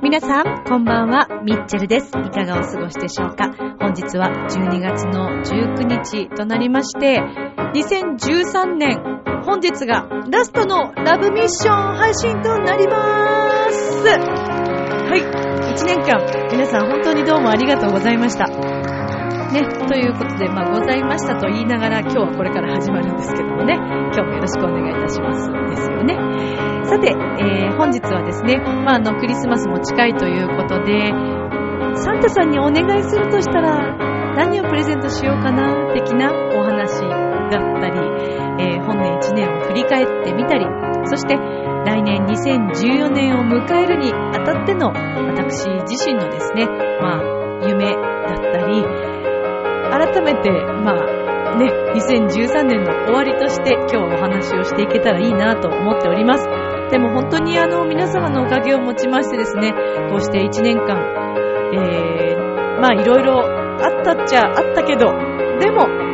皆さん、こんばんは、ミッチェルです。いかがお過ごしでしょうか本日は12月の19日となりまして、2013年、本日がラストのラブミッション配信となります。はい、1年間、皆さん本当にどうもありがとうございました。ね、ということで、まあ、ございましたと言いながら、今日はこれから始まるんですけどもね、今日もよろしくお願いいたします。ですよね。さて、えー本日はですね、まあ、あの、クリスマスも近いということで、サンタさんにお願いするとしたら、何をプレゼントしようかな、的なお話だったり、えー本年1年を振り返ってみたり、そして、来年2014年を迎えるにあたっての、私自身のですね、まあ、夢だったり、改めて、まあ、ね、2013年の終わりとして今日お話をしていけたらいいなと思っております。でも本当にあの皆様のおかげをもちましてですね、こうして1年間、えー、まあいろいろあったっちゃあったけど、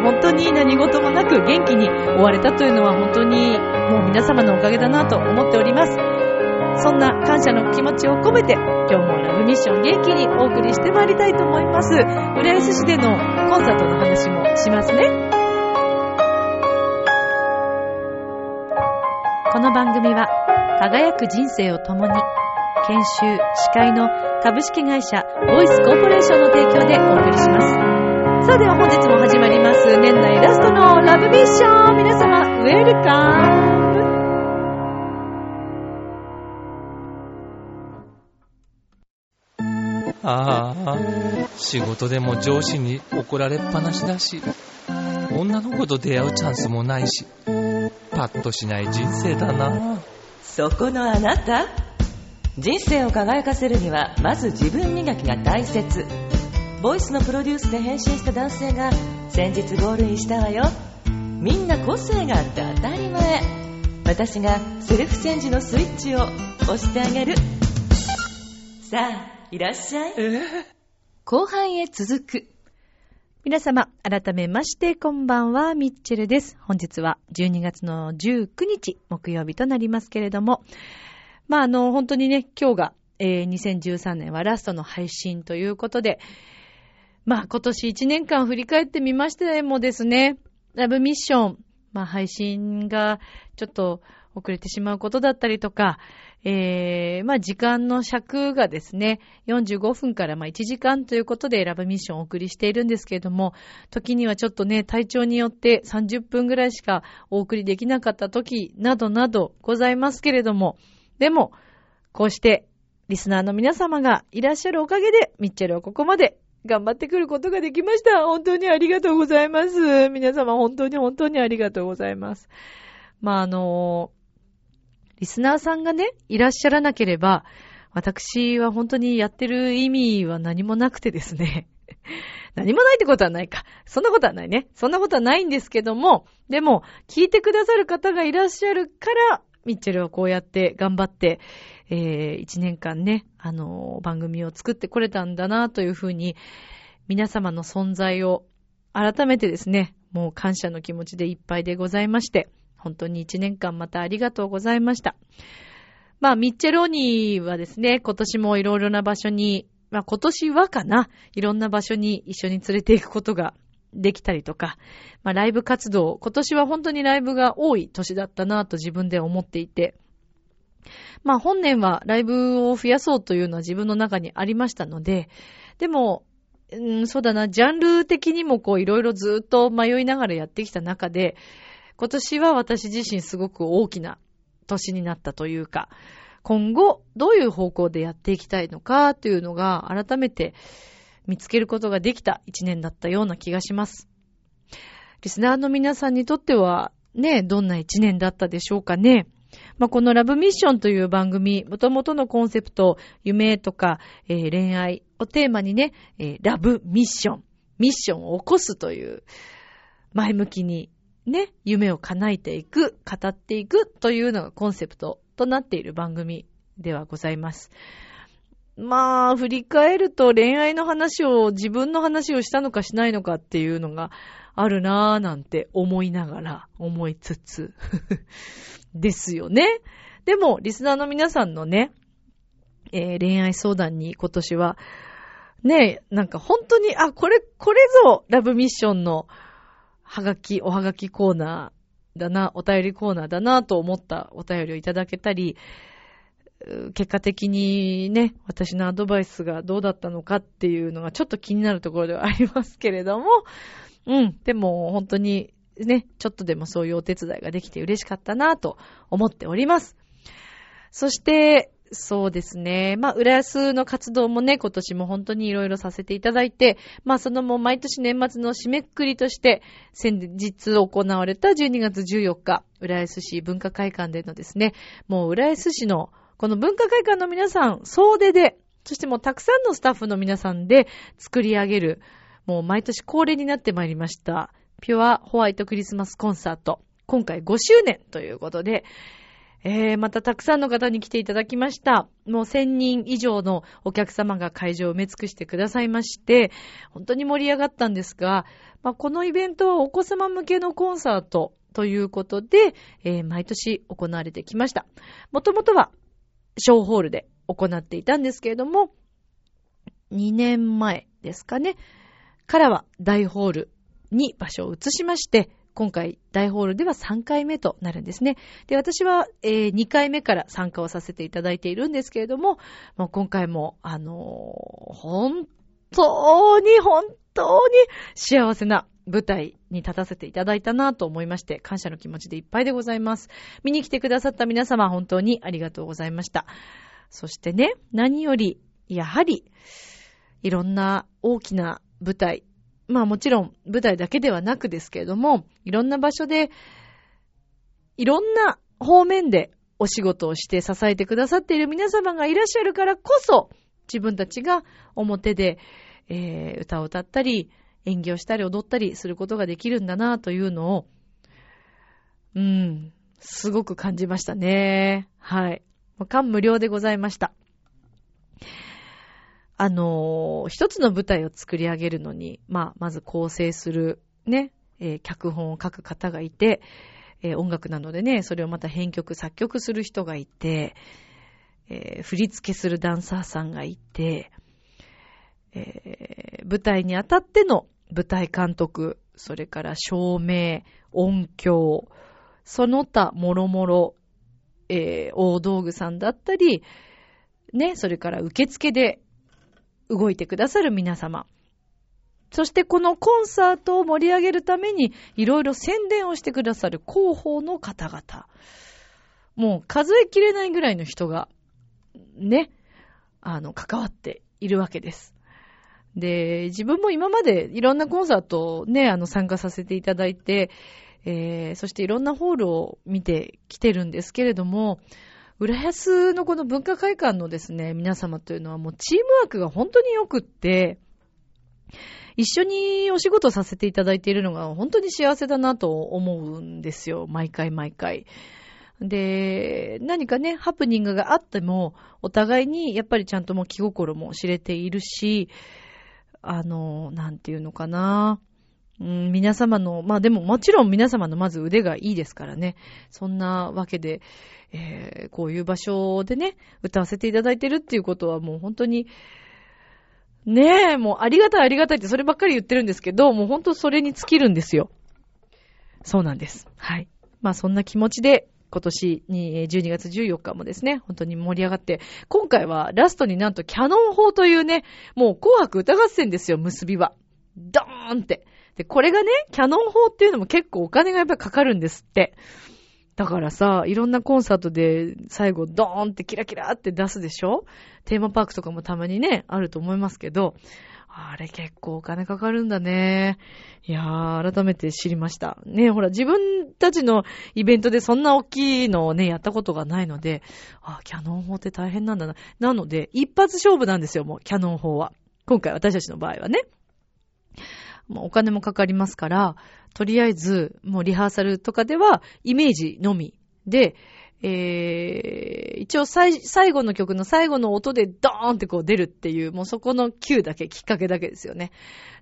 本当に何事もなく元気に終われたというのは本当にもう皆様のおかげだなと思っております。そんな感謝の気持ちを込めて、今日もラブミッション元気にお送りしてまいりたいと思います。浦安市でのコンサートの話もしますね。この番組は、輝く人生を共に、研修、司会の株式会社ボイスコーポレーションの提供でお送りします。さあでは本日も始まります。年内ラストのラブミッション。皆様、ウェルカムああ、仕事でも上司に怒られっぱなしだし、女の子と出会うチャンスもないし、パッとしない人生だな。そこのあなた。人生を輝かせるにはまず自分磨きが大切ボイスのプロデュースで変身した男性が先日ゴールインしたわよ。みんな個性があって当たり前。私がセルフチェンジのスイッチを押してあげる。さあいらっしゃい。後半へ続く。皆様、改めまして、こんばんは、ミッチェルです。本日は12月の19日、木曜日となりますけれども、まあ、あの、本当にね、今日が、えー2013年はラストの配信ということで、まあ、今年1年間振り返ってみましてもですね、ラブミッション、まあ、配信がちょっと遅れてしまうことだったりとか、えー、まあ時間の尺がですね、45分からまあ1時間ということでラブミッションをお送りしているんですけれども、時にはちょっとね、体調によって30分ぐらいしかお送りできなかった時などなどございますけれども、でも、こうしてリスナーの皆様がいらっしゃるおかげで、ミッチェルはここまで頑張ってくることができました。本当にありがとうございます。皆様本当に本当にありがとうございます。まあ、あのリスナーさんがね、いらっしゃらなければ、私は本当にやってる意味は何もなくてですね。何もないってことはないか。そんなことはないね。そんなことはないんですけども、でも、聞いてくださる方がいらっしゃるから、ミッチェルはこうやって頑張って、えー、一年間ね、あの番組を作ってこれたんだなというふうに、皆様の存在を改めてですね、もう感謝の気持ちでいっぱいでございまして、本当に一年間またありがとうございました。まあ、ミッチェローニーはですね、今年もいろいろな場所に、まあ今年はかな、いろんな場所に一緒に連れて行くことができたりとか、まあライブ活動、今年は本当にライブが多い年だったなと自分で思っていて、まあ本年はライブを増やそうというのは自分の中にありましたので、でも、うん、そうだな、ジャンル的にもこういろいろずっと迷いながらやってきた中で、今年は私自身すごく大きな年になったというか、今後どういう方向でやっていきたいのかというのが改めて見つけることができた一年だったような気がします。リスナーの皆さんにとってはね、どんな一年だったでしょうかね。まあ、このラブミッションという番組、元々のコンセプト、夢とか、えー恋愛をテーマにね、えーラブミッション、ミッションを起こすという、前向きに、ね、夢を叶えていく、語っていくというのがコンセプトとなっている番組ではございます。まあ、振り返ると恋愛の話を、自分の話をしたのかしないのかっていうのがあるなぁなんて思いながら、思いつつですよね。でも、リスナーの皆さんのね、えー、恋愛相談に今年は、ねなんか本当に、あ、これ、これぞラブミッションのはがき、おはがきコーナーだな、お便りコーナーだなと思ったお便りをいただけたり、結果的にね、私のアドバイスがどうだったのかっていうのがちょっと気になるところではありますけれども、うん、でも本当にね、ちょっとでもそういうお手伝いができて嬉しかったなと思っております。そして、そうですね。まあ、浦安の活動もね、今年も本当にいろいろさせていただいて、まあ、そのもう毎年年末の締めくくりとして、先日行われた12月14日、浦安市文化会館でのですね、もう浦安市のこの文化会館の皆さん、総出で、そしてもうたくさんのスタッフの皆さんで作り上げる、もう毎年恒例になってまいりました、ピュアホワイトクリスマスコンサート。今回5周年ということで、えー、またたくさんの方に来ていただきました。もう1000人以上のお客様が会場を埋め尽くしてくださいまして、本当に盛り上がったんですが、まあ、このイベントはお子様向けのコンサートということで、えー、毎年行われてきました。もともとは小ホールで行っていたんですけれども、2年前ですかね、からは大ホールに場所を移しまして、今回大ホールでは3回目となるんですね。で、私は、えー、2回目から参加をさせていただいているんですけれども、もう今回も、あのー、本当に本当に幸せな舞台に立たせていただいたなと思いまして、感謝の気持ちでいっぱいでございます。見に来てくださった皆様、本当にありがとうございました。そしてね、何より、やはり、いろんな大きな舞台、まあもちろん舞台だけではなくですけれども、いろんな場所で、いろんな方面でお仕事をして支えてくださっている皆様がいらっしゃるからこそ、自分たちが表で、えー、歌を歌ったり、演技をしたり踊ったりすることができるんだなというのを、うん、すごく感じましたね。はい。感無量でございました。あのー、一つの舞台を作り上げるのに、まあ、まず構成する、ね、えー、脚本を書く方がいて、えー、音楽なのでね、それをまた編曲、作曲する人がいて、え振り付けするダンサーさんがいて、え舞台にあたっての舞台監督、それから照明、音響、その他もろもろ、えー、大道具さんだったり、ね、それから受付で動いてくださる皆様。そしてこのコンサートを盛り上げるためにいろいろ宣伝をしてくださる広報の方々。もう数えきれないぐらいの人が、ね、あの、関わっているわけです。で、自分も今までいろんなコンサートをね、あの、参加させていただいて、えー、そしていろんなホールを見てきてるんですけれども、浦安のこの文化会館のですね、皆様というのはもうチームワークが本当に良くって、一緒にお仕事させていただいているのが本当に幸せだなと思うんですよ。毎回毎回。で、何かね、ハプニングがあっても、お互いにやっぱりちゃんともう気心も知れているし、あの、なんていうのかな。うん、皆様の、まあでももちろん皆様のまず腕がいいですからね。そんなわけで、えー、こういう場所でね、歌わせていただいてるっていうことはもう本当に、ねえ、もうありがたいありがたいってそればっかり言ってるんですけど、もう本当それに尽きるんですよ。そうなんです。はい。まあそんな気持ちで今年に12月14日もですね、本当に盛り上がって、今回はラストになんとキャノン砲というね、もう紅白歌合戦ですよ、結びは。ドーンって。で、これがね、キャノン砲っていうのも結構お金がやっぱりかかるんですって。だからさ、いろんなコンサートで最後ドーンってキラキラって出すでしょ？テーマパークとかもたまにね、あると思いますけど、あれ結構お金かかるんだね。いやー、改めて知りました。ねほら、自分たちのイベントでそんな大きいのをね、やったことがないので、あ、キャノン砲って大変なんだな。なので、一発勝負なんですよ、もう、キャノン砲は。今回私たちの場合はね。お金もかかりますから、とりあえず、もうリハーサルとかでは、イメージのみで、えー、一応最最後の曲の最後の音でドーンってこう出るっていう、もうそこの Q だけ、きっかけだけですよね。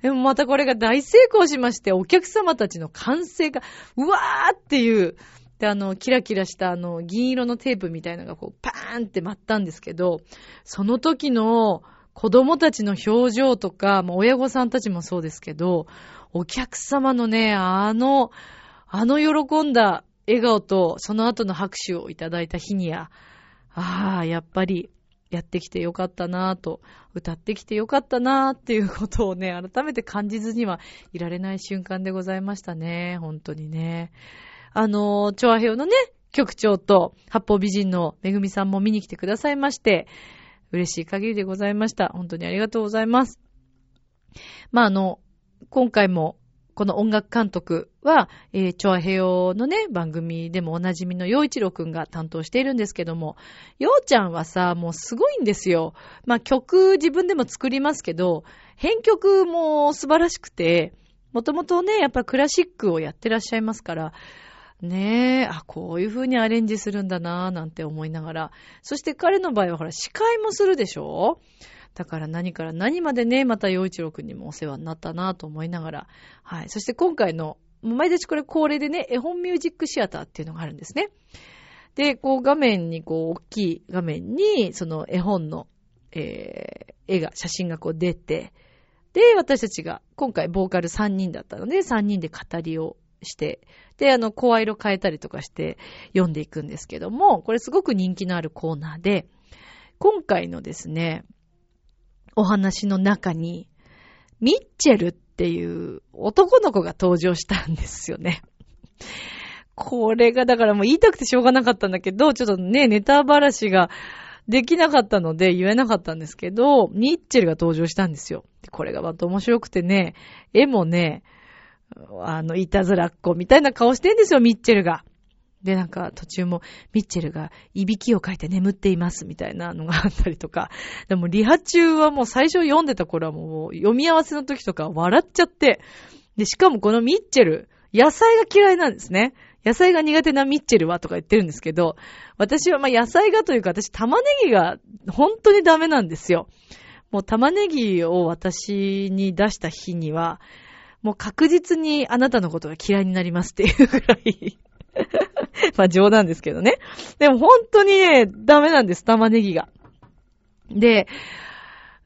でもまたこれが大成功しまして、お客様たちの歓声が、うわーっていう、で、あの、キラキラしたあの、銀色のテープみたいなのがこう、パーンって舞ったんですけど、その時の子供たちの表情とか、まあ、親御さんたちもそうですけど、お客様のね、あの、あの喜んだ笑顔とその後の拍手をいただいた日には、ああ、やっぱりやってきてよかったなぁと、歌ってきてよかったなぁっていうことをね、改めて感じずにはいられない瞬間でございましたね。本当にね。あの、調和表のね、局長と八方美人のめぐみさんも見に来てくださいまして、嬉しい限りでございました。本当にありがとうございます。まあ、あの、今回もこの音楽監督は、えー、チョアヘヨのね、番組でもおなじみの洋一郎くんが担当しているんですけども、洋ちゃんはさ、もうすごいんですよ。まあ曲自分でも作りますけど、編曲も素晴らしくて、もともとね、やっぱクラシックをやってらっしゃいますから、ねえ、あ、こういう風にアレンジするんだなぁなんて思いながら。そして彼の場合はほら、司会もするでしょ？だから何から何までね、また洋一郎くんにもお世話になったなぁと思いながら。はい。そして今回の、毎年これ恒例でね、絵本ミュージックシアターっていうのがあるんですね。で、こう画面にこう大きい画面に、その絵本の、えー、絵が、写真がこう出て、で、私たちが、今回ボーカル3人だったので、3人で語りをして、で、あの、声色変えたりとかして読んでいくんですけども、これすごく人気のあるコーナーで、今回のですね、お話の中に、ミッチェルっていう男の子が登場したんですよね。これがだからもう言いたくてしょうがなかったんだけど、ちょっとね、ネタばらしができなかったので言えなかったんですけど、ミッチェルが登場したんですよ。これがまた面白くてね、絵もね、あの、いたずらっ子みたいな顔してんですよ、ミッチェルが。で、なんか途中もミッチェルがいびきをかいて眠っていますみたいなのがあったりとか。でもリハ中はもう最初読んでた頃はもう読み合わせの時とか笑っちゃって。で、しかもこのミッチェル、野菜が嫌いなんですね。野菜が苦手なミッチェルはとか言ってるんですけど、私はまあ野菜がというか私玉ねぎが本当にダメなんですよ。もう玉ねぎを私に出した日には、もう確実にあなたのことが嫌いになりますっていうぐらい まあ冗談ですけどね。でも本当にね、ダメなんです、玉ねぎが。で、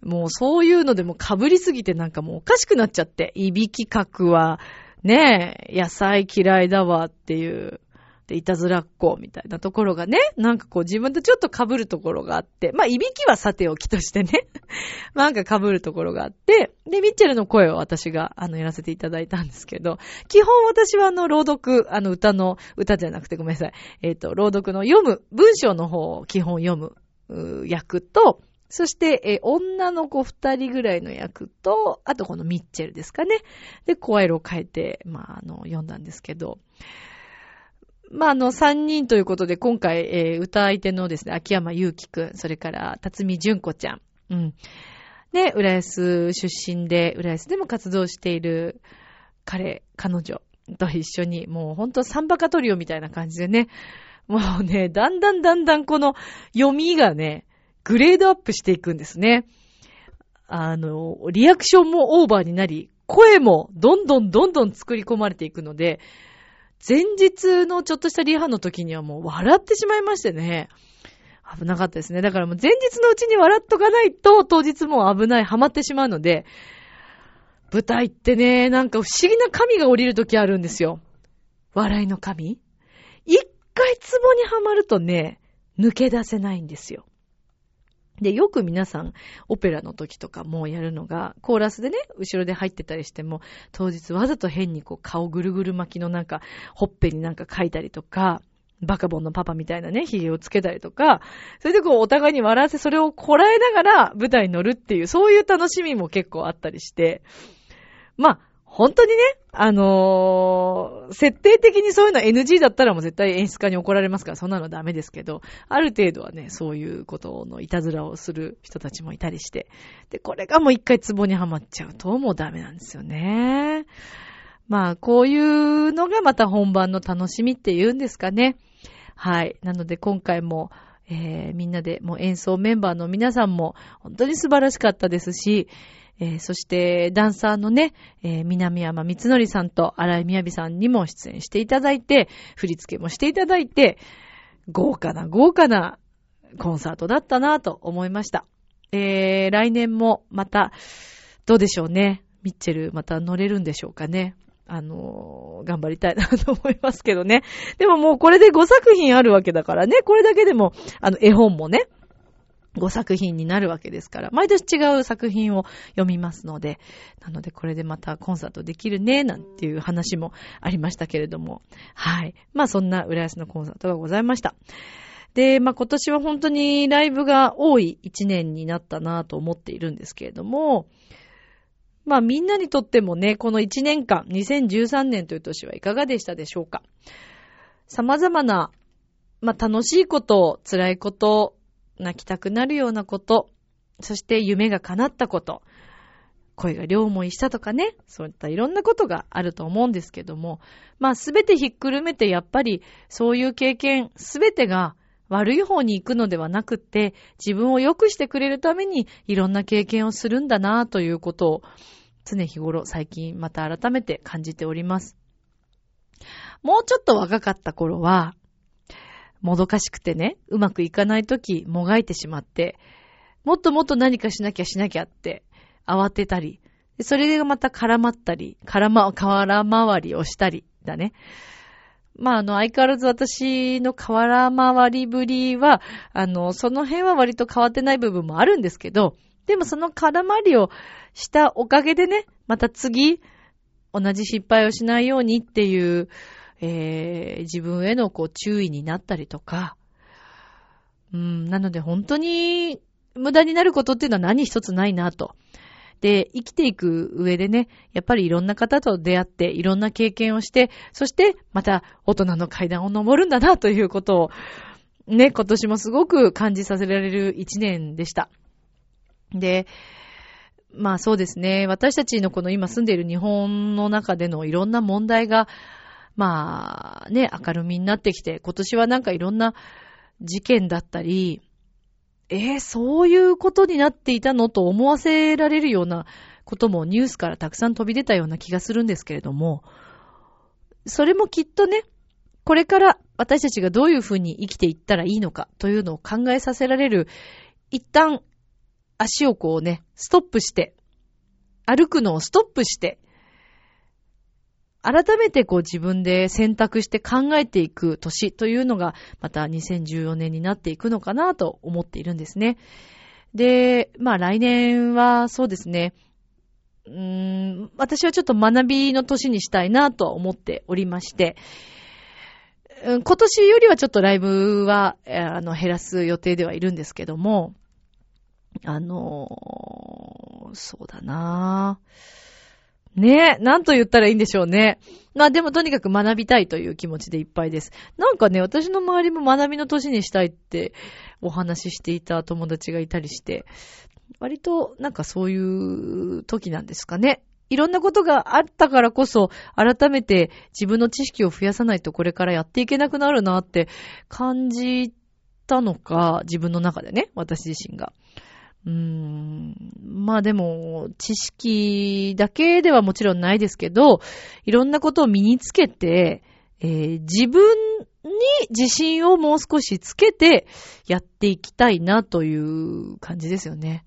もうそういうのでも被りすぎてなんかもうおかしくなっちゃって、いびきかくは、ねえ、野菜嫌いだわっていうで、いたずらっ子みたいなところがね、なんかこう自分とちょっと被るところがあって、まあ、いびきはさておきとしてね、なんか被るところがあって、で、ミッチェルの声を私が、あの、やらせていただいたんですけど、基本私はあの、朗読、あの、歌の、歌じゃなくてごめんなさい、えっ、ー、と、朗読の読む、文章の方を基本読む、役と、そして、え女の子二人ぐらいの役と、あとこのミッチェルですかね。で、声色を変えて、まあ、あの、読んだんですけど、まあ、あの、三人ということで、今回、えー、歌相手のですね、秋山祐希くん、それから、辰巳純子ちゃん、うん。で、浦安出身で、浦安でも活動している彼、彼女と一緒に、もうほんとサンバカトリオみたいな感じでね、もうね、だんだんだんだんこの読みがね、グレードアップしていくんですね。あの、リアクションもオーバーになり、声もどんどんどんどん作り込まれていくので、前日のちょっとしたリハの時にはもう笑ってしまいましてね。危なかったですね。だからもう前日のうちに笑っとかないと当日もう危ない、ハマってしまうので、舞台ってね、なんか不思議な神が降りる時あるんですよ。笑いの神一回ツボにはまるとね、抜け出せないんですよ。で、よく皆さん、オペラの時とかもやるのが、コーラスでね、後ろで入ってたりしても、当日わざと変にこう顔ぐるぐる巻きのなんか、ほっぺになんか書いたりとか、バカボンのパパみたいなね、髭をつけたりとか、それでこうお互いに笑わせ、それをこらえながら舞台に乗るっていう、そういう楽しみも結構あったりして、まあ、本当にね、あのー、設定的にそういうの NG だったらもう絶対演出家に怒られますから、そんなのダメですけど、ある程度はね、そういうことのいたずらをする人たちもいたりして、で、これがもう一回ツボにはまっちゃうともうダメなんですよね。まあ、こういうのがまた本番の楽しみっていうんですかね。はい。なので今回も、えー、みんなでもう演奏メンバーの皆さんも本当に素晴らしかったですし、えー、そしてダンサーのね、えー、南山光則さんと荒井みやびさんにも出演していただいて、振り付けもしていただいて、豪華な豪華なコンサートだったなと思いました。えー、来年もまた、どうでしょうね。ミッチェルまた乗れるんでしょうかね。あのー、頑張りたいなと思いますけどね。でももうこれで5作品あるわけだからね。これだけでも、あの、絵本もね、5作品になるわけですから、毎年違う作品を読みますので、なのでこれでまたコンサートできるね、なんていう話もありましたけれども、はい。まあそんな浦安のコンサートがございました。で、まあ今年は本当にライブが多い1年になったなと思っているんですけれども、まあみんなにとってもね、この1年間、2013年という年はいかがでしたでしょうか様々な、まあ楽しいこと、辛いこと、泣きたくなるようなこと、そして夢が叶ったこと、声が両思いしたとかね、そういったいろんなことがあると思うんですけども、まあすべてひっくるめてやっぱりそういう経験すべてが悪い方に行くのではなくって、自分を良くしてくれるためにいろんな経験をするんだなということを常日頃最近また改めて感じております。もうちょっと若かった頃は、もどかしくてね、うまくいかないとき、もがいてしまって、もっともっと何かしなきゃしなきゃって慌てたり、それがまた絡まったり、絡ま、空回りをしたりだね。まあ、あの、相変わらず私の空回りぶりは、あの、その辺は割と変わってない部分もあるんですけど、でもその空回りをしたおかげでね、また次、同じ失敗をしないようにっていう、えー、自分へのこう注意になったりとか、うん、なので本当に無駄になることっていうのは何一つないなと。で、生きていく上でね、やっぱりいろんな方と出会って、いろんな経験をして、そしてまた大人の階段を登るんだなということを、ね、今年もすごく感じさせられる一年でした。で、まあそうですね。私たちのこの今住んでいる日本の中でのいろんな問題が、まあね、明るみになってきて、今年はなんかいろんな事件だったり、えー、そういうことになっていたのと思わせられるようなこともニュースからたくさん飛び出たような気がするんですけれども、それもきっとね、これから私たちがどういうふうに生きていったらいいのかというのを考えさせられる、一旦足をこうね、ストップして、歩くのをストップして、改めてこう自分で選択して考えていく年というのが、また2014年になっていくのかなと思っているんですね。で、まあ来年はそうですね、うーん、私はちょっと学びの年にしたいなと思っておりまして、今年よりはちょっとライブは、あの、減らす予定ではいるんですけども、あのー、そうだな。ぁねえ、なんと言ったらいいんでしょうね。まあでもとにかく学びたいという気持ちでいっぱいです。なんかね、私の周りも学びの年にしたいってお話ししていた友達がいたりして、割となんかそういう時なんですかね。いろんなことがあったからこそ、改めて自分の知識を増やさないとこれからやっていけなくなるなって感じたのか、自分の中でね、私自身が。うーんまあでも、知識だけではもちろんないですけど、いろんなことを身につけて、えー、自分に自信をもう少しつけてやっていきたいなという感じですよね。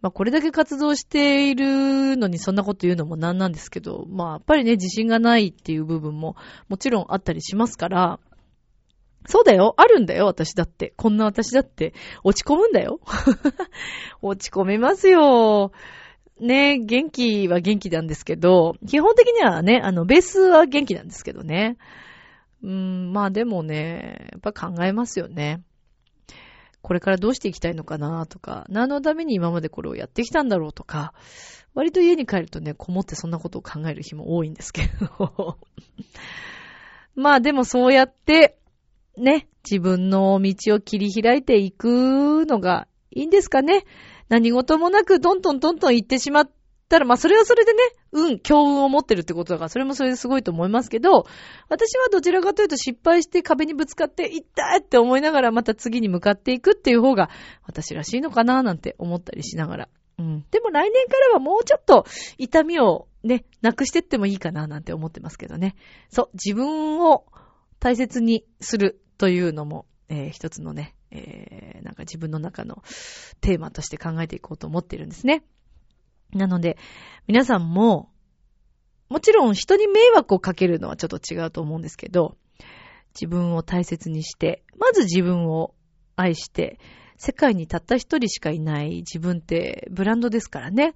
まあこれだけ活動しているのにそんなこと言うのもなんなんですけど、まあやっぱりね、自信がないっていう部分ももちろんあったりしますから、そうだよ。あるんだよ、私だって。こんな私だって。落ち込むんだよ。落ち込めますよ。ね、元気は元気なんですけど、基本的にはね、あの、ベースは元気なんですけどね。うーん、まあでもね、やっぱ考えますよね。これからどうしていきたいのかなとか、何のために今までこれをやってきたんだろうとか、割と家に帰るとね、こもってそんなことを考える日も多いんですけど。まあでもそうやって、ね、自分の道を切り開いていくのがいいんですかね。何事もなくどんどんどんどん行ってしまったら、まあそれはそれでね、運、強運を持ってるってことだから、それもそれですごいと思いますけど、私はどちらかというと失敗して壁にぶつかって、痛いって思いながらまた次に向かっていくっていう方が、私らしいのかななんて思ったりしながら。うん。でも来年からはもうちょっと痛みをね、なくしてってもいいかななんて思ってますけどね。そう、自分を大切にするというのも、えー、一つのね、えー、なんか自分の中のテーマとして考えていこうと思っているんですね。なので、皆さんも、もちろん人に迷惑をかけるのはちょっと違うと思うんですけど、自分を大切にして、まず自分を愛して、世界にたった一人しかいない自分ってブランドですからね。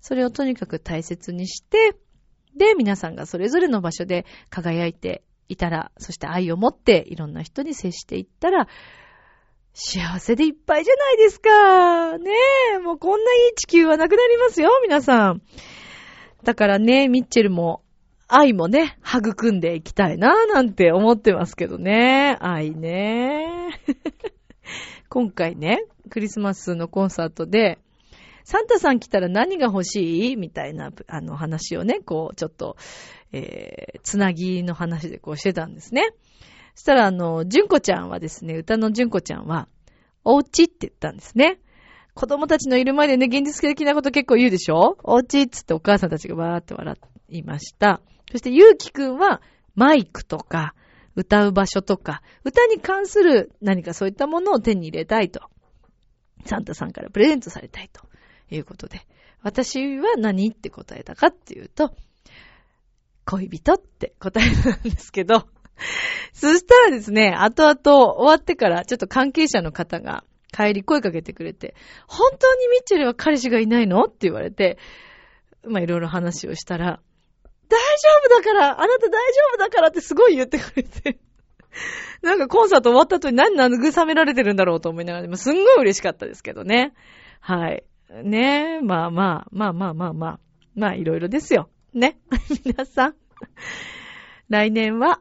それをとにかく大切にして、で、皆さんがそれぞれの場所で輝いていたら、そして愛を持っていろんな人に接していったら、幸せでいっぱいじゃないですか。ねえ、もうこんないい地球はなくなりますよ、皆さん。だからね、ミッチェルも、愛もね、育んでいきたいな、なんて思ってますけどね。愛ね。今回ね、クリスマスのコンサートで、サンタさん来たら何が欲しい？みたいな、あの話をね、こう、ちょっと、えー、つなぎの話でこうしてたんですね。そしたら、あの、純子ちゃんはですね、歌の純子ちゃんは、おうちって言ったんですね。子供たちのいる前でね、現実的なこと結構言うでしょ？おうちっつってお母さんたちがわーって笑いました。そして、ゆうきくんは、マイクとか、歌う場所とか、歌に関する何かそういったものを手に入れたいと。サンタさんからプレゼントされたいということで。私は何って答えたかっていうと、恋人って答えたんですけど、そしたらですね、後々終わってからちょっと関係者の方が帰り声かけてくれて、本当にミッチェルは彼氏がいないのって言われて、まあいろいろ話をしたら、大丈夫だからあなた大丈夫だからってすごい言ってくれて。なんかコンサート終わった後に何慰められてるんだろうと思いながら、すんごい嬉しかったですけどね。はい。ねえ、まあまあ、まあまあまあまあ、まあいろいろですよ。ね。皆さん。来年は、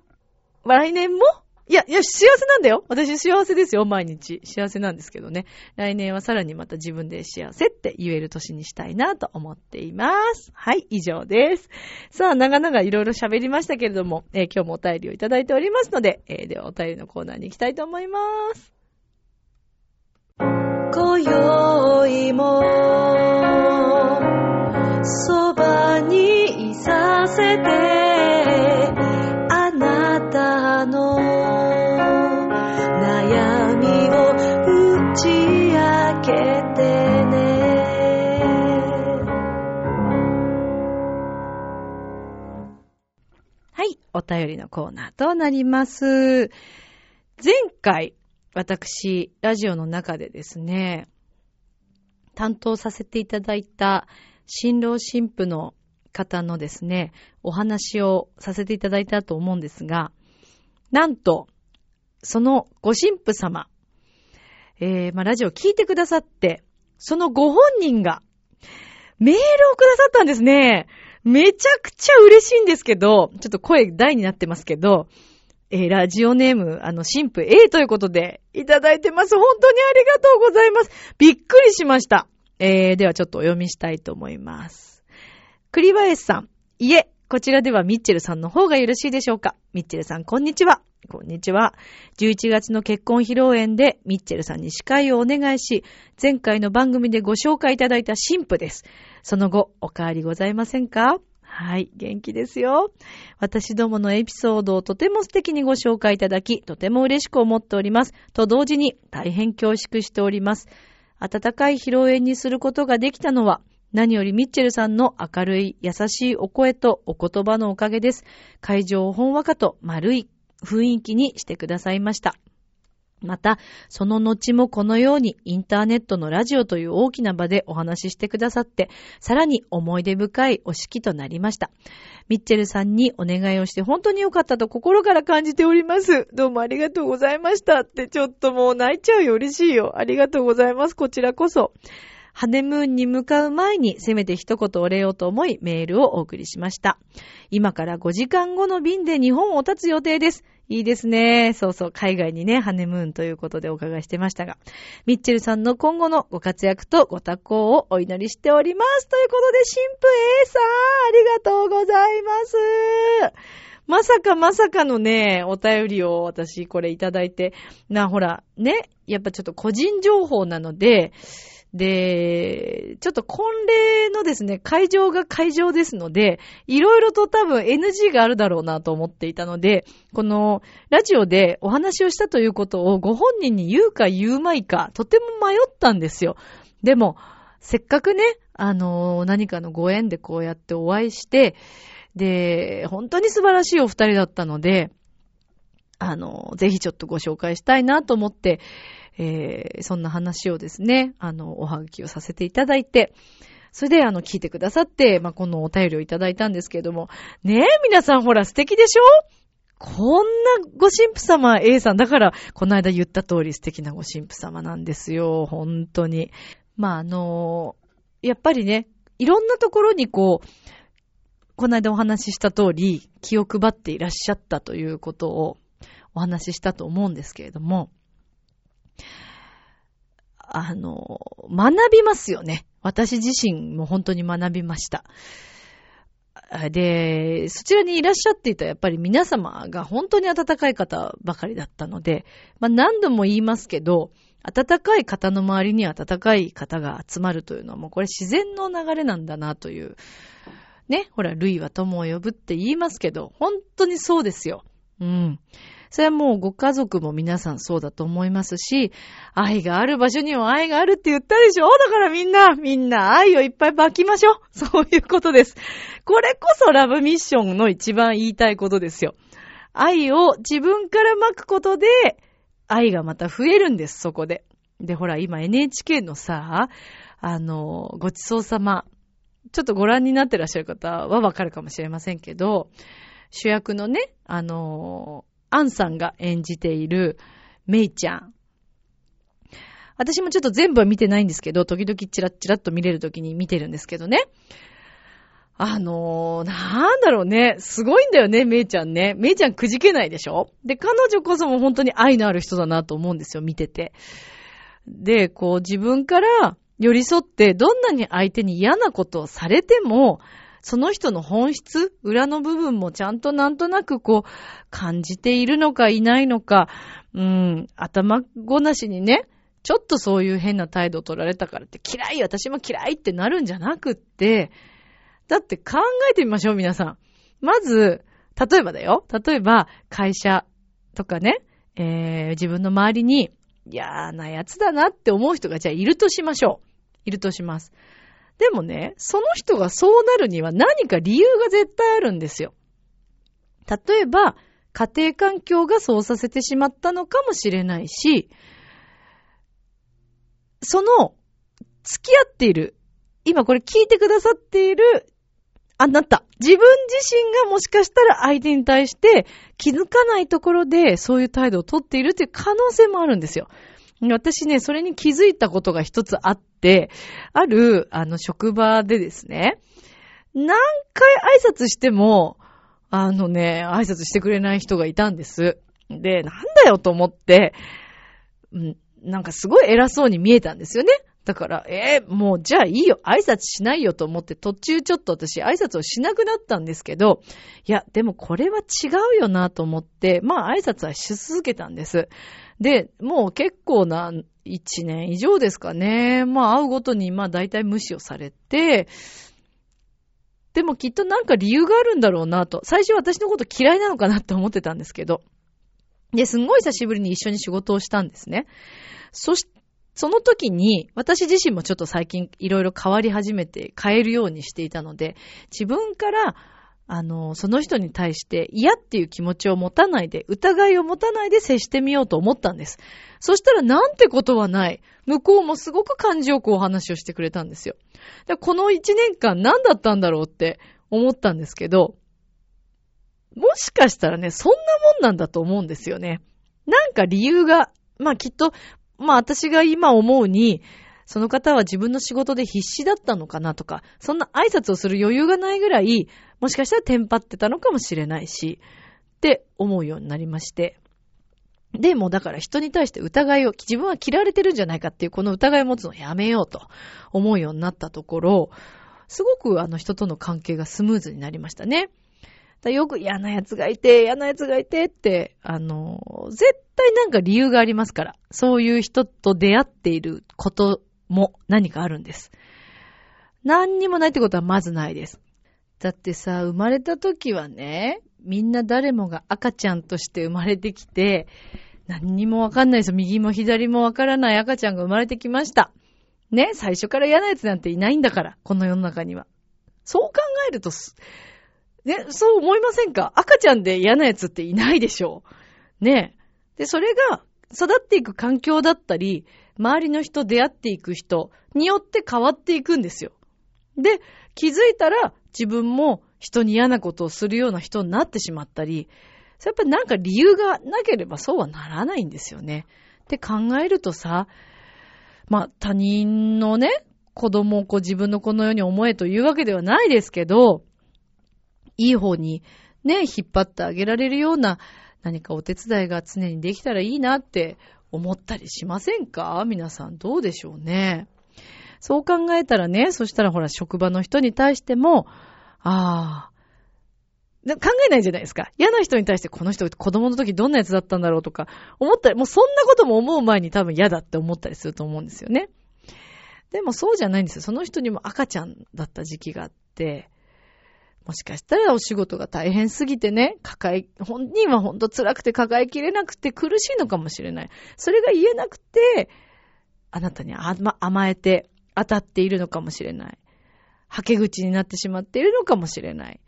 来年も？いや、いや、幸せなんだよ。私幸せですよ、毎日。幸せなんですけどね。来年はさらにまた自分で幸せって言える年にしたいなと思っています。はい、以上です。さあ、長々いろいろ喋りましたけれども、えー、今日もお便りをいただいておりますので、えー、ではお便りのコーナーに行きたいと思います。今宵も、お便りのコーナーとなります。前回、私、ラジオの中でですね、担当させていただいた新郎新婦の方のですね、お話をさせていただいたと思うんですが、なんと、そのご新婦様、えー、まあ、ラジオを聞いてくださって、そのご本人がメールをくださったんですね。めちゃくちゃ嬉しいんですけど、ちょっと声大になってますけど、えー、ラジオネーム、あの、神父 A ということで、いただいてます。本当にありがとうございます。びっくりしました。えー、ではちょっとお読みしたいと思います。栗林さん、いえ、こちらではミッチェルさんの方がよろしいでしょうか？ミッチェルさん、こんにちは。こんにちは。11月の結婚披露宴でミッチェルさんに司会をお願いし、前回の番組でご紹介いただいた新婦です。その後、お変わりございませんか？はい、元気ですよ。私どものエピソードをとても素敵にご紹介いただき、とても嬉しく思っております。と同時に大変恐縮しております。温かい披露宴にすることができたのは、何よりミッチェルさんの明るい優しいお声とお言葉のおかげです。会場をほんわかと丸い雰囲気にしてくださいました。また、その後もこのようにインターネットのラジオという大きな場でお話ししてくださって、さらに思い出深いお式となりました。ミッチェルさんにお願いをして本当に良かったと心から感じております。どうもありがとうございましたってちょっともう泣いちゃうよ。嬉しいよ。ありがとうございます。こちらこそ。ハネムーンに向かう前にせめて一言お礼をと思いメールをお送りしました。今から5時間後の便で日本を立つ予定です。いいですね。そうそう、海外にね、ハネムーンということでお伺いしてましたが、ミッチェルさんの今後のご活躍とご多幸をお祈りしております。ということで、神父 A さん、ありがとうございます。まさかまさかのね、お便りを私これいただいて、な、ほら、ね、やっぱちょっと個人情報なので、で、ちょっと婚礼のですね、会場が会場ですので、いろいろと多分 NG があるだろうなと思っていたので、このラジオでお話をしたということをご本人に言うか言うまいか、とても迷ったんですよ。でも、せっかくね、あの、何かのご縁でこうやってお会いして、で、本当に素晴らしいお二人だったので、あの、ぜひちょっとご紹介したいなと思って、えー、そんな話をですね、あの、おはがきをさせていただいて、それで、あの、聞いてくださって、まあ、このお便りをいただいたんですけれども、ねえ、皆さんほら素敵でしょ？こんなご神父様 A さん、だから、この間言った通り素敵なご神父様なんですよ、本当に。まあ、あのやっぱりね、いろんなところにこう、この間お話しした通り、気を配っていらっしゃったということをお話ししたと思うんですけれども、あの、学びますよね。私自身も本当に学びました。で、そちらにいらっしゃっていたやっぱり皆様が本当に温かい方ばかりだったので、まあ何度も言いますけど、温かい方の周りに温かい方が集まるというのはもうこれ自然の流れなんだなという。ね、ほら、類は友を呼ぶって言いますけど、本当にそうですよ。うん。それはもうご家族も皆さんそうだと思いますし、愛がある場所には愛があるって言ったでしょだからみんな、みんな愛をいっぱい巻きましょう。そういうことです。これこそラブミッションの一番言いたいことですよ。愛を自分から巻くことで、愛がまた増えるんです、そこで。で、ほら、今 NHK のさ、あの、ごちそうさま。ちょっとご覧になってらっしゃる方はわかるかもしれませんけど、主役のね、あの、アンさんが演じているメイちゃん。私もちょっと全部は見てないんですけど、時々チラッチラッと見れる時に見てるんですけどね。あのー、なんだろうね。すごいんだよね、メイちゃんね。メイちゃんくじけないでしょ？で、彼女こそも本当に愛のある人だなと思うんですよ、見てて。で、こう自分から寄り添って、どんなに相手に嫌なことをされても、その人の本質、裏の部分もちゃんとなんとなくこう、感じているのかいないのか、うん、頭ごなしにね、ちょっとそういう変な態度を取られたからって嫌い、私も嫌いってなるんじゃなくって、だって考えてみましょう、皆さん。まず、例えばだよ。例えば、会社とかね、えー、自分の周りに嫌なやつだなって思う人がじゃあいるとしましょう。いるとします。でもね、その人がそうなるには何か理由が絶対あるんですよ。例えば、家庭環境がそうさせてしまったのかもしれないし、その、付き合っている、今これ聞いてくださっているあなた、自分自身がもしかしたら相手に対して気づかないところでそういう態度をとっているという可能性もあるんですよ。私ね、それに気づいたことが一つあって、ある、あの、職場でですね、何回挨拶しても、あのね、挨拶してくれない人がいたんです。で、なんだよと思って、うん、なんかすごい偉そうに見えたんですよね。だから、えー、もうじゃあいいよ、挨拶しないよと思って途中ちょっと私挨拶をしなくなったんですけど、いや、でもこれは違うよなと思って、まあ挨拶はし続けたんです。で、もう結構な1年以上ですかね。まあ会うごとにまあ大体無視をされて、でもきっとなんか理由があるんだろうなと。最初私のこと嫌いなのかなって思ってたんですけど。で、すんごい久しぶりに一緒に仕事をしたんですね。そし、その時に、私自身もちょっと最近いろいろ変わり始めて変えるようにしていたので、自分からあの、その人に対して嫌っていう気持ちを持たないで、疑いを持たないで接してみようと思ったんです。そしたらなんてことはない。向こうもすごく感じよくお話をしてくれたんですよ。でこの一年間何だったんだろうって思ったんですけど、もしかしたらね、そんなもんなんだと思うんですよね。なんか理由が、まあきっと、まあ私が今思うに、その方は自分の仕事で必死だったのかなとか、そんな挨拶をする余裕がないぐらい、もしかしたらテンパってたのかもしれないし、って思うようになりまして。で、もだから人に対して疑いを、自分は嫌われてるんじゃないかっていうこの疑いを持つのをやめようと思うようになったところ、すごくあの人との関係がスムーズになりましたね。よく嫌な奴がいて、嫌な奴がいてって、あの、絶対なんか理由がありますから、そういう人と出会っていることも何かあるんです。何にもないってことはまずないです。だってさ、生まれた時はね、みんな誰もが赤ちゃんとして生まれてきて、何にもわかんないですよ。右も左もわからない赤ちゃんが生まれてきました。ね、最初から嫌な奴なんていないんだから、この世の中には。そう考えると、ね、そう思いませんか？赤ちゃんで嫌な奴っていないでしょう。ね。で、それが育っていく環境だったり、周りの人出会っていく人によって変わっていくんですよ。で、気づいたら自分も人に嫌なことをするような人になってしまったり、やっぱりなんか理由がなければそうはならないんですよね。って考えるとさ、まあ他人のね、子供をこう自分のこの世に思えというわけではないですけど、いい方にね、引っ張ってあげられるような何かお手伝いが常にできたらいいなって思ったりしませんか？皆さんどうでしょうね？そう考えたらね、そしたらほら職場の人に対しても、ああ、考えないじゃないですか。嫌な人に対してこの人子供の時どんなやつだったんだろうとか思ったり、もうそんなことも思う前に多分嫌だって思ったりすると思うんですよね。でもそうじゃないんですよ。その人にも赤ちゃんだった時期があって、もしかしたらお仕事が大変すぎてね、抱え、本人は本当辛くて抱えきれなくて苦しいのかもしれない。それが言えなくて、あなたに甘甘えて当たっているのかもしれない。はけ口になってしまっているのかもしれない。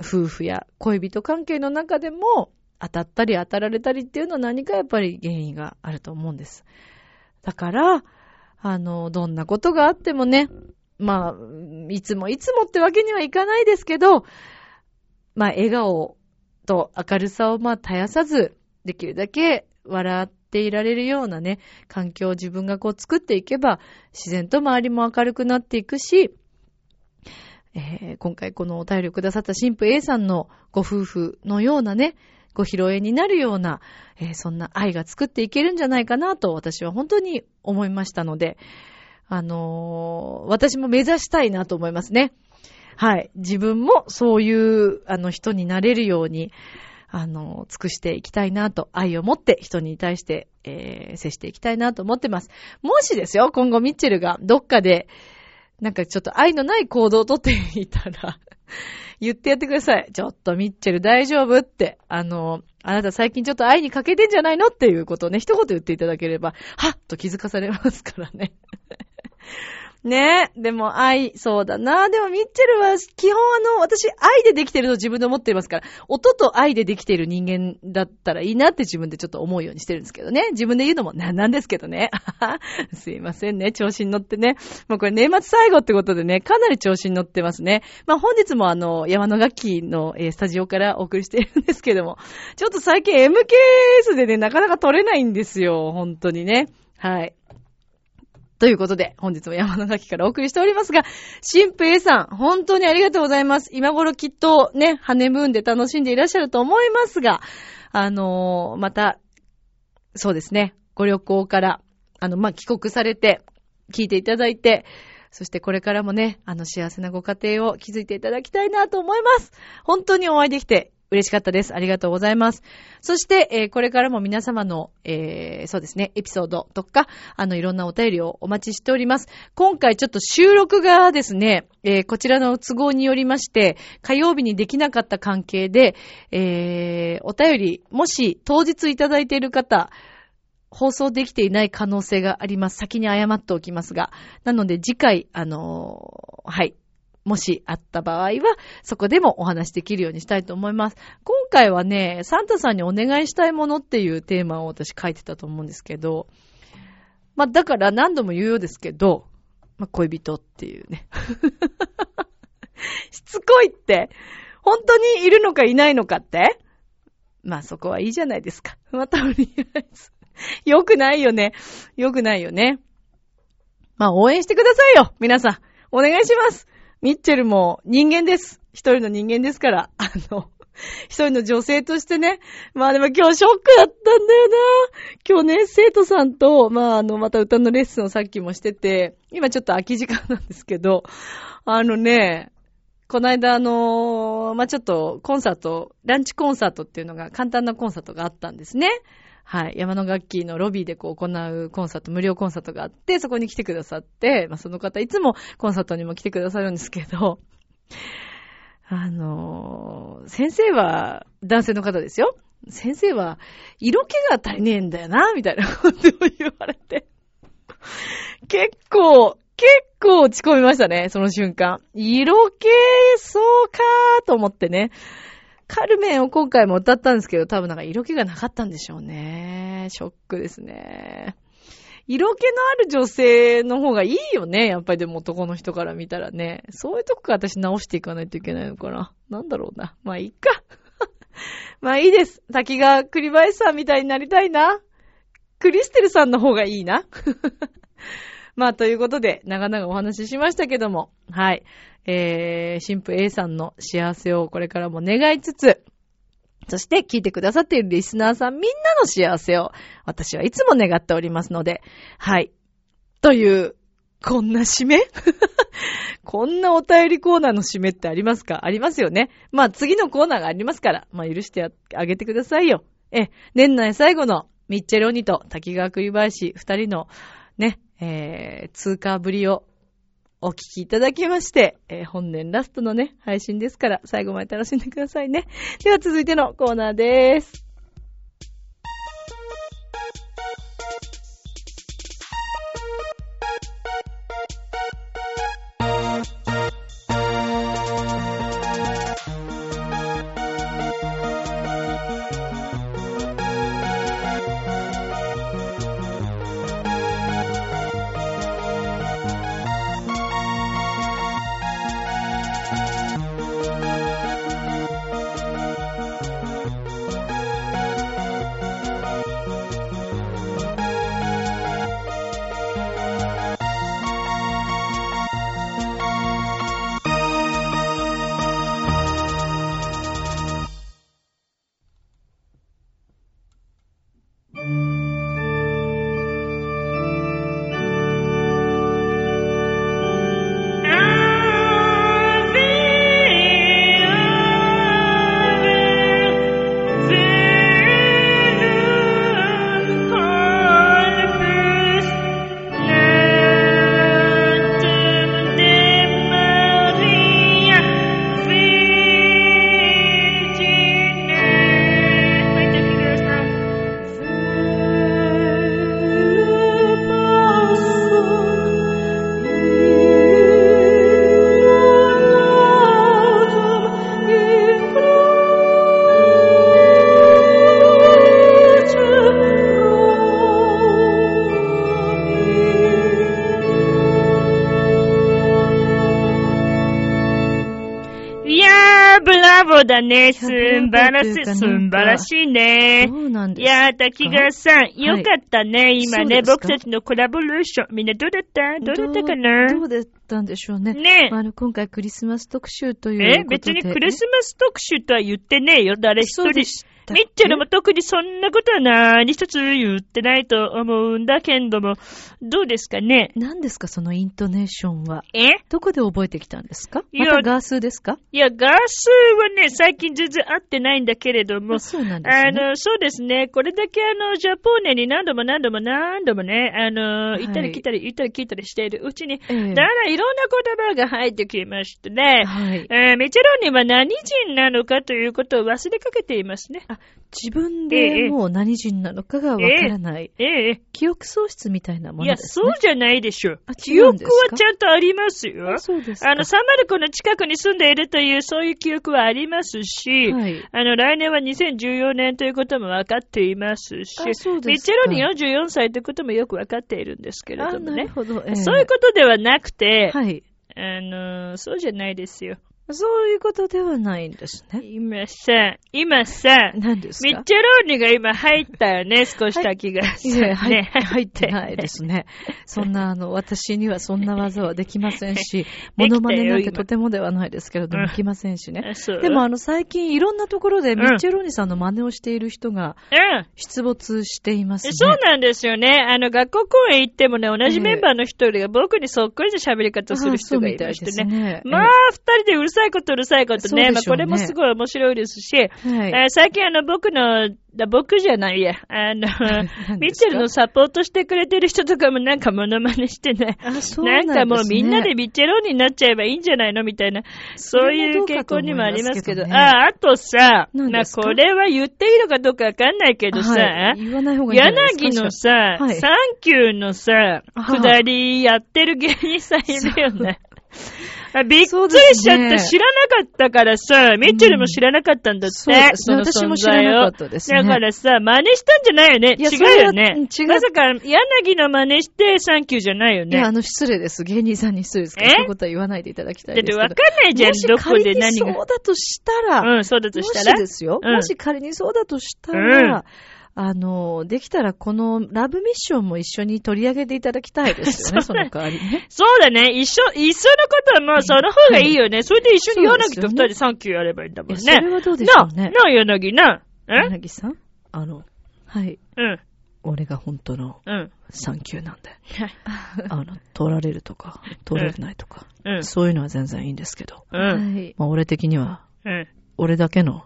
夫婦や恋人関係の中でも当たったり当たられたりっていうのは何かやっぱり原因があると思うんです。だから、あの、どんなことがあってもね、まあ、いつもいつもってわけにはいかないですけど、まあ、笑顔と明るさをまあ絶やさず、できるだけ笑っていられるようなね、環境を自分がこう作っていけば、自然と周りも明るくなっていくし、えー今回このお便りをくださった神父 A さんのご夫婦のようなね、ご披露宴になるような、えーそんな愛が作っていけるんじゃないかなと私は本当に思いましたので、あのー私も目指したいなと思いますね。はい。自分もそういう、あの、人になれるように、あの、尽くしていきたいなと、愛を持って人に対して、えー接していきたいなと思ってます。もしですよ、今後ミッチェルがどっかで、なんかちょっと愛のない行動をとっていたら、言ってやってください。ちょっとミッチェル大丈夫って、あの、あなた最近ちょっと愛に欠けてんじゃないのっていうことをね、一言言っていただければ、はっと気づかされますからね。ねえ。でも愛、そうだな。でもミッチェルは基本あの、私愛でできてると自分で思っていますから、音と愛でできている人間だったらいいなって自分でちょっと思うようにしてるんですけどね。自分で言うのもなんなんですけどね。すいませんね。調子に乗ってね。もうこれ年末最後ってことでね、かなり調子に乗ってますね。まあ本日もあの、山の楽器の、えスタジオからお送りしているんですけども、ちょっと最近 MKS でね、なかなか撮れないんですよ。本当にね。はい。ということで、本日も山の垣からお送りしておりますが、新婦 A さん、本当にありがとうございます。今頃きっとね、ハネムーンで楽しんでいらっしゃると思いますが、あのーまた、そうですね、ご旅行から、あの、まあ、帰国されて、聞いていただいて、そしてこれからもね、あの、幸せなご家庭を築いていただきたいなと思います。本当にお会いできて嬉しかったです。ありがとうございます。そして、えーこれからも皆様の、えーそうですね、エピソードとか、あの、いろんなお便りをお待ちしております。今回ちょっと収録がですね、えーこちらの都合によりまして、火曜日にできなかった関係で、えお便り、もし当日いただいている方、放送できていない可能性があります。先に謝っておきますが。なので次回、あのはい。もしあった場合は、そこでもお話できるようにしたいと思います。今回はね、サンタさんにお願いしたいものっていうテーマを私書いてたと思うんですけど、まあ、だから何度も言うようですけど、まあ、恋人っていうね。しつこいって、本当にいるのかいないのかってまあそこはいいじゃないですか。まあとりあえず。よくないよね。よくないよね。まあ応援してくださいよ皆さん。お願いします。ミッチェルも人間です。一人の人間ですから、あの、一人の女性としてね。まあでも今日ショックだったんだよな。今日ね、生徒さんと、まああの、また歌のレッスンをさっきもしてて、今ちょっと空き時間なんですけど、あのね、この間あのまあちょっとコンサート、ランチコンサートっていうのが、簡単なコンサートがあったんですね。はい。山の楽器のロビーでこう行うコンサート、無料コンサートがあって、そこに来てくださって、まあその方いつもコンサートにも来てくださるんですけど、あのー、先生は男性の方ですよ。先生は色気が足りねえんだよな、みたいなことを言われて。結構、結構落ち込みましたね、その瞬間。色気、そうかーと思ってね。カルメンを今回も歌ったんですけど、多分なんか色気がなかったんでしょうね。ショックですね。色気のある女性の方がいいよね。やっぱりでも男の人から見たらね。そういうとこから私直していかないといけないのかな。なんだろうな。まあいいか。まあいいです。滝川栗林さんみたいになりたいな。クリステルさんの方がいいな。まあということで、長々お話ししましたけども。はい。えー、神父 A さんの幸せをこれからも願いつつ、そして聞いてくださっているリスナーさんみんなの幸せを私はいつも願っておりますので、はい。という、こんな締め？こんなお便りコーナーの締めってありますか？ありますよね。まあ次のコーナーがありますから、まあ許してあげてくださいよ。え、年内最後のミッチェロニと滝川栗林二人のね、えー、通過ぶりをお聞きいただきまして、えー、本年ラストのね、配信ですから、最後まで楽しんでくださいね。では続いてのコーナーです。そうだね。すんばらし、すんばらしいね。そうなんですいやー、滝川さん、よかったね。今ね、僕たちのコラボレーション。みんなどうだった？どうだったかな？どうだったんでしょうね。ねあの、今回クリスマス特集ということで。え別にクリスマス特集とは言ってねえよ。誰一人。た。ミッチェルも特にそんなことは何一つ言ってないと思うんだけども、どうですかね？何ですか、そのイントネーションは？え？どこで覚えてきたんですか？いやまたガースですか？いや、ガースはね、最近全然会ってないんだけれども、あそうなんですね。あの、そうですね。これだけあの、ジャポーネに何度も何度も何度もね、あの、い。行ったり来たり、行ったり来たりしている。うちに、ええ。だらいろんな言葉が入ってきましてね、はい。えーメチェロンには何人なのかということを忘れかけていますね。あ、自分でもう何人なのかがわからない。ええ。記憶喪失みたいなもいや、のですね。そうじゃないでしょあ。記憶はちゃんとありますよあ。そうですか。あの、サンマルコの近くに住んでいるという、そういう記憶はありますし、はい。あの、来年は2014年ということも分かっていますし、あそうミですかッチェロニ44歳ということもよく分かっているんですけれあ、どもね。なるほど。ええそういうことではなくて、はい。あの、そうじゃないですよ。そういうことではないんですね。今さ、今さ、何ですか？ミッチェローニが今入ったよね、少した気がすいや、る。入ね入ってないですね。そんな、あの、私にはそんな技はできませんし、モノマネなんて今とてもではないですけれども、うんできませんしね。でも、あの、最近いろんなところでんミッチェローニさんの真似をしている人がうん。出没していますね。そうなんですよね。あの、学校公演行ってもね、同じメンバーの一人が僕にそっくりな喋り方する人がいましてね。まあ、二人でうるさいことうるさいことね。ね。まあ、これもすごい面白いですし、はい。えー最近あの、僕の、だ僕じゃないや、あの、ミッチェルのサポートしてくれてる人とかもなんかモノマネしてね。あ、そうななんんです、ね、かもうみんなでミッチェローニになっちゃえばいいんじゃないの？みたいな、そういう傾向にもありますけど。ね。あ、あとさ、まあこれは言っていいのかどうかわかんないけどさ、はい。柳のさ、はい。サンキューのさ、はあ。下りやってる芸人さんいるよね。あ びっくりしちゃった、ね知らなかったからさ、ミッチェルも知らなかったんだって。そうですねの私も知らなかったですねだからさ、真似したんじゃないよね。違うよね。違うまさか、柳の真似してサンキューじゃないよいや、あね。の、失礼です。芸人さんに失礼ですから。え？そういうことは言わないでいただきたいですけど。だってわかんないじゃん、どこ仮にで何が。そうだとしたら、うん、そうだともしたら？しですよ、うんもし仮にそうだとしたら、あの、できたらこのラブミッションも一緒に取り上げていただきたいですよね、そその代わりね。そうだね。一緒、一緒のことはもうその方がいいよね。それで一緒に柳と二人でサンキューやればいいんだもんね。いやそれはどうでしょうね。な、な、柳な。え柳さん？あの、はい。うん、俺が本当のうん。サンキューなんで。はい あの、取られるとか、取られないとか、うん、そういうのは全然いいんですけど。うん、い。まあ、俺的には、うん。俺だけの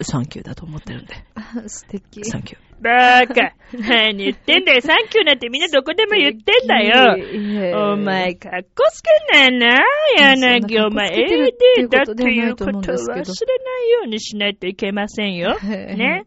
サンキューだと思ってるんで。素敵。サンキュー。バーカ。何言ってんだよ。サンキューなんてみんなどこでも言ってんだよ。よお前、かっこつけないな、柳。お前、AD だっていうこことを忘れないようにしないといけませんよ。ね。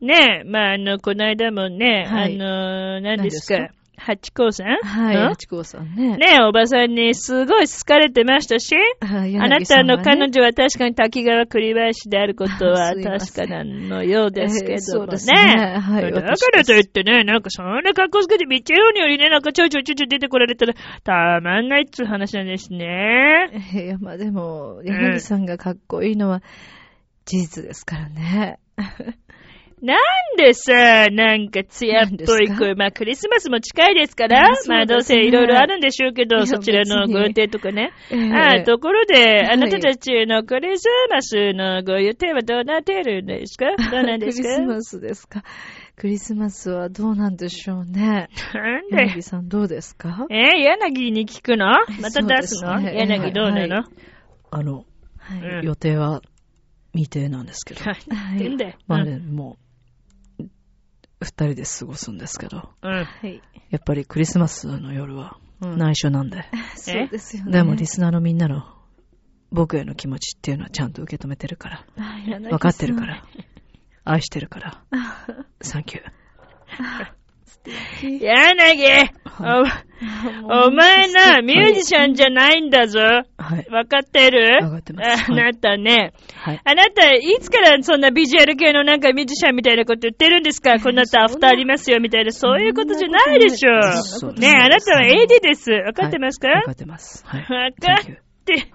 ねえ、まあ、あの、この間もね、はいあの、何ですか？八甲さん？はい、うん？八甲さんね。ねえ、おばさんにすごい好かれてましたし、はいあなたの彼。柳女は確かに滝川栗林であることは 確かなのようですけどもね。えーそうですねはいだからといってね、なんかそんな格好つけてビッチェローニよりね、なんかちょいちょいちょいちょい出てこられたらたまんないっつう話なんですねいや、まあでも、柳さんがかっこいいのは事実ですからね。なんでさ、なんか艶っぽい声、まあクリスマスも近いですから、ね。まあどうせいろいろあるんでしょうけど、そちらのご予定とかね。ええああ、ところで、はい。あなたたちのクリスマスのご予定はどうなってるんですか？どうなんですか？クリスマスですか？クリスマスはどうなんでしょうね。なんで？柳さんどうですか？えー、柳に聞くの？また出すの？ね。柳どうなの、はあの、はい。うん。予定は未定なんですけど。何言ってんだよ。まあね、もう、二人で過ごすんですけど。うん。うん。はい。やっぱりクリスマスの夜はうん内緒なんで。そうですよね。でもリスナーのみんなの僕への気持ちっていうのはちゃんと受け止めてるから。分分かってるか。ら。愛してるから。サンキュー。柳おお前な、ミュージシャンじゃないんだぞ。はい。わかってる？わかってますあなたね。はい。あなた、いつからそんなビジュアル系のなんかミュージシャンみたいなこと言ってるんですか？こんなとアフターありますよみたいな、そういうことじゃないでしょ。そうねえ、あなたは AD です。わかってますか、わかってます。はい。わかって、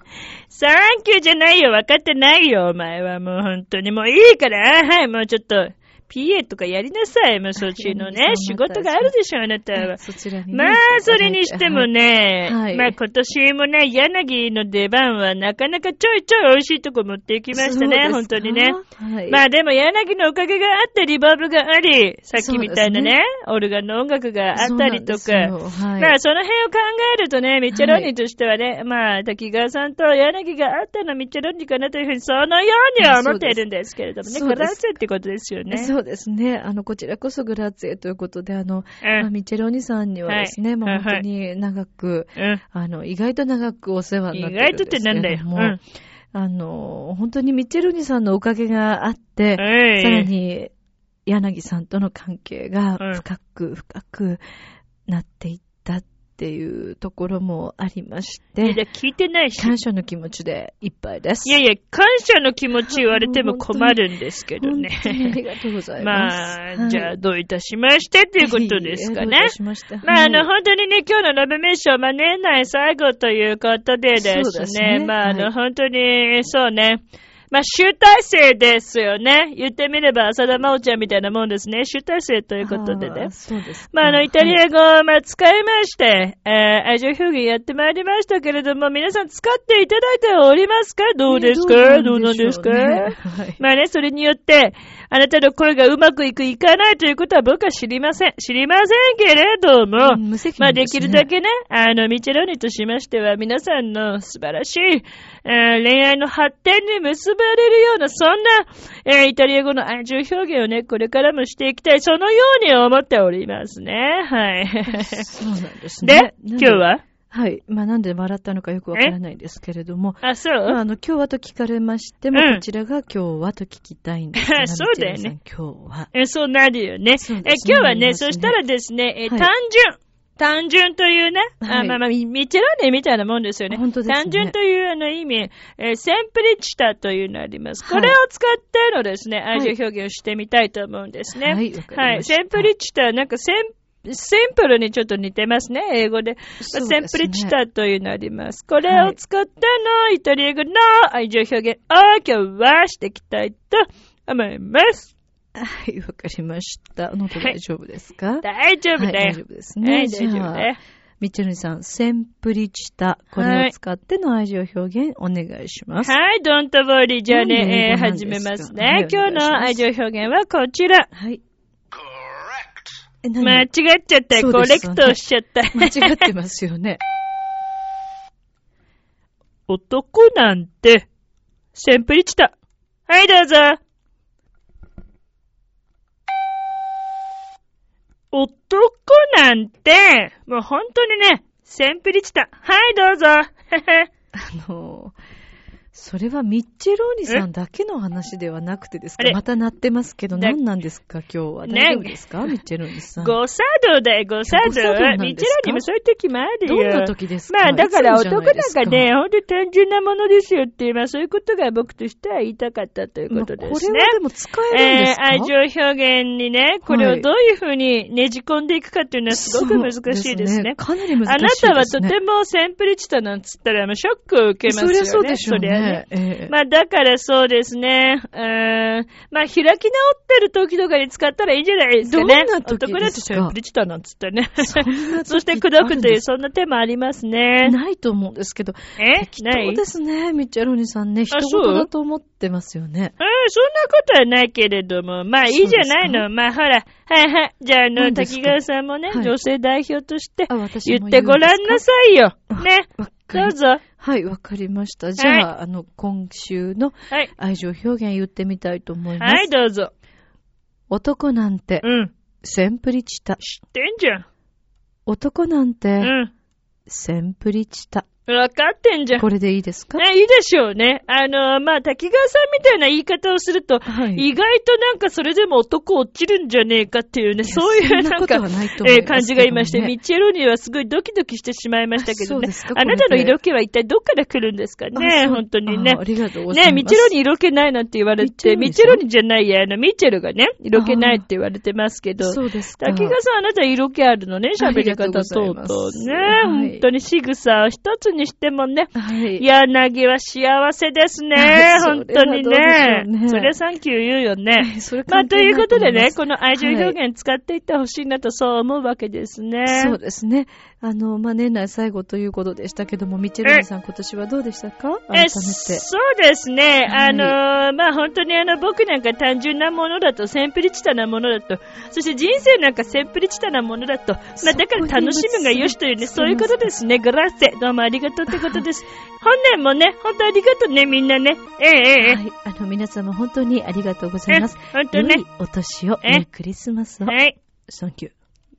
サンキューじゃないよ。わかってないよ。お前はもう本当に。もういいから。はい、もうちょっと。PA とかやりなさい。もうそっちのね、仕事があるでしょ、あなたは。そちらにね。まあ、それにしてもね、はいまあ今年もね、柳の出番はなかなかちょいちょい美味しいとこ持っていきましたね、本当にね。はい。まあでも柳のおかげがあってリバーブがあり、さっきみたいなね、オルガンの音楽があったりとか、はいまあその辺を考えるとね、ミッチェロニーとしてはね、まあ滝川さんと柳があったのミッチェロニーかなというふうにそのようには思っているんですけれどもね、そうですグラッツェってことですよね。そうですね。あの、こちらこそグラッツェということで、あの、うんまあミチェロニさんにはですね、はいまあ本当に長く、うん。あの、意外と長くお世話に意なってるん外とってですけなんだよ。れども、うん。あの、本当にミチェロニさんのおかげがあって、はいさらに、柳さんとの関係がうん深く深くなっていったっっていうところもありましいやて、聞いてないし。感謝の気持ちでいっぱいです。いやいや、感謝の気持ち言われても困るんですけどね。ありがとうございます。まあ、じゃあ、どういたしましてっていうことですかね。しましてまあ、あの、はい本当にね、今日のラブメッション、まあ、年内最後ということでですね、ねまあ、あの、はい本当に、そうね、まあ、集大成ですよね。言ってみれば、浅田真央ちゃんみたいなもんですね。集大成ということでね。そうです。まあ、あの、イタリはいア語を、まあ、使いまして、えー、愛情表現やってまいりましたけれども、皆さん使っていただいておりますか？どうですか？どうなんですか、はい。まあね、それによって、あなたの声がうまくいく、いかないということは僕は知りません。知りませんけれども、うん無責まあできるだけね、あの、ミチェロニとしましては、皆さんの素晴らしい、えー恋愛の発展に結ばれるような、そんな、えーイタリア語の愛情表現をね、これからもしていきたい、そのように思っておりますね。はい。そうなんですねで。、今日は？はい。まあ、なんで笑ったのかよくわからないんですけれども、あ、そう、まあ、あの、今日はと聞かれましても、うんこちらが今日はと聞きたいんですそうだよね今日は。えそうなるよね。ね今日はね、ねそしたらですね、えはい単純。単純というね、あはいまあまあ、ミミチェラーネみたいなもんですよね。本当ですね単純というあの意味、えーセンプリチタというのあります。はいこれを使ってのですね、愛情表現をしてみたいと思うんですね。はいはい。センプリチタ、なんかセン、シンプルにちょっと似てますね、英語で。ですねセンプリチタというのあります。これを使ってのイタリア語の愛情表現を今日はしていきたいと思います。はい、わかりました。喉大丈夫ですか、大丈夫はい、だよ。大丈夫ですね。はい、じゃあ大丈夫だよ。ミッチェルさん、センプリチタ。これを使っての愛情表現お願いします。はい、ドントボーリー。じゃあね、えー始めますはいね。今日の愛情表現はこちら。はい。間違っちゃった。よねレクトしちゃった。間違ってますよね。男なんて、センプリチタ。はい、どうぞ。男なんて、もう本当にね、センプリチタ。はい、どうぞ。あのー、それはミッチェローニさんだけの話ではなくてですか？また鳴ってますけど、だ何なんですか？今日は。ね大丈夫ですか？ミッチェローニさん。誤作動だよ、誤作動。ミチェラにもそういう時もあるよ。どんな時ですか？まあ、だから男なんかかね、ほんと単純なものですよっていう、まあそういうことが僕としては言いたかったということですねまあこれは。でも使えるんですか、えー愛情表現にね、これをどういうふうにねじ込んでいくかっていうのはすごく難しいですね。かなり難しいあですね。なたはとてもセンプリチタなんつったら、ショックを受けますよね。そりゃそうでしょうそりゃね。ええまあだからそうですね。うーん。まあ開き直ってる時とかに使ったらいいんじゃないですかね。どんな時ですか？男だとセンプリチタなんつってね。そして口説くという、あそんな手もありますね。ないと思うんですけど。え？ないですね、ミッチェローニさんね。人そう？事だと思ってますよね。うん、そんなことはないけれども、まあいいじゃないの。まあほら、はいはい。じゃあ、あの、滝川さんもね、はい女性代表として言もってごらんなさいよ。あね。どうぞ。はい、わかりました。じゃあ、はあの、今週のはい。愛情表現言ってみたいと思います。はい、どうぞ。男なんて、うん。センプリチタ。知ってんじゃん。男なんて、うん。センプリチタ。わかってんじゃん。これでいいですか？ね、いいでしょうね。あの、まあ、滝川さんみたいな言い方をすると、はい意外となんかそれでも男落ちるんじゃねえかっていうね、そういうなんか、えー感じがいまして、ミッチェロにはすごいドキドキしてしまいましたけどね。あなたの色気は一体どっから来るんですかね、本当にねあ。ありがとうございます。ねミッチェロに色気ないなんて言われて、ミッチェロにじゃないや、あの、ミッチェルがね、色気ないって言われてますけど、そうですか。滝川さん、あなた色気あるのね、喋り方等々ね。はい本当に仕草を一つにしてもね、はい。柳は幸せですね。本当にねそれサンキュー言うよね。それまあ、ということでね、この愛情はい表現使っていってほしいなとそう思うわけですね。そうですね。あの、まあ、年内最後ということでしたけども、ミッチェルさん今年はどうでしたか？改めえて。そうですね。はいあのーまあ、本当にあの、僕なんか単純なものだと、センプリチタなものだと、そして人生なんかセンプリチタなものだと、まあ、だから楽しむがよしというね、そういうことですね。グラッセ。どうもありがとうってことです。本年もね、本当ありがとうね、みんなね。ええええええはい。あの、皆様本当にありがとうございます。え本当ね良い。お年を、え良いクリスマスを。はい。サンキュー。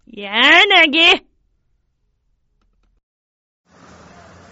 柳な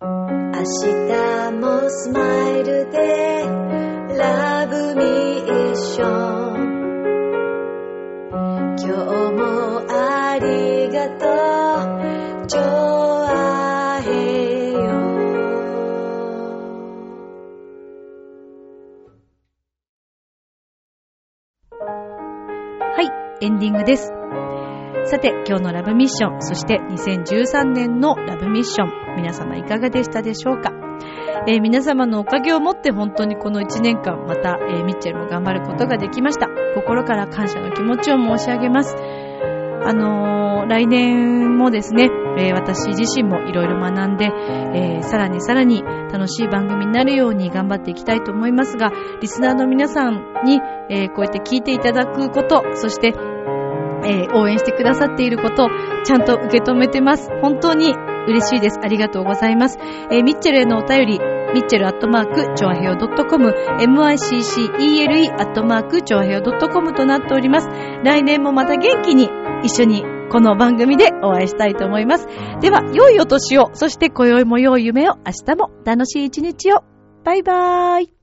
明日もスマイルでラブミーション。今日もありがとう。ジョアヘヨはい、エンディングです。さて、今日のラブミッション、そして2013年のラブミッション、皆様いかがでしたでしょうか？えー皆様のおかげをもって本当にこの1年間、また、えーミッチェルも頑張ることができました。心から感謝の気持ちを申し上げます。あのー来年もですね、え私自身もいろいろ学んで、えさらにさらに楽しい番組になるように頑張っていきたいと思いますが、リスナーの皆さんに、えこうやって聞いていただくこと、そして、えー応援してくださっていることをちゃんと受け止めてます。本当に嬉しいです。ありがとうございます。えーミッチェルへのお便り、ミッチェルアットマーク、チョアヘオ .com、miccele アットマーク、チョアヘオ .com となっております。来年もまた元気に一緒にこの番組でお会いしたいと思います。では、良いお年を、そして今宵も良い夢を、明日も楽しい一日を。バイバーイ。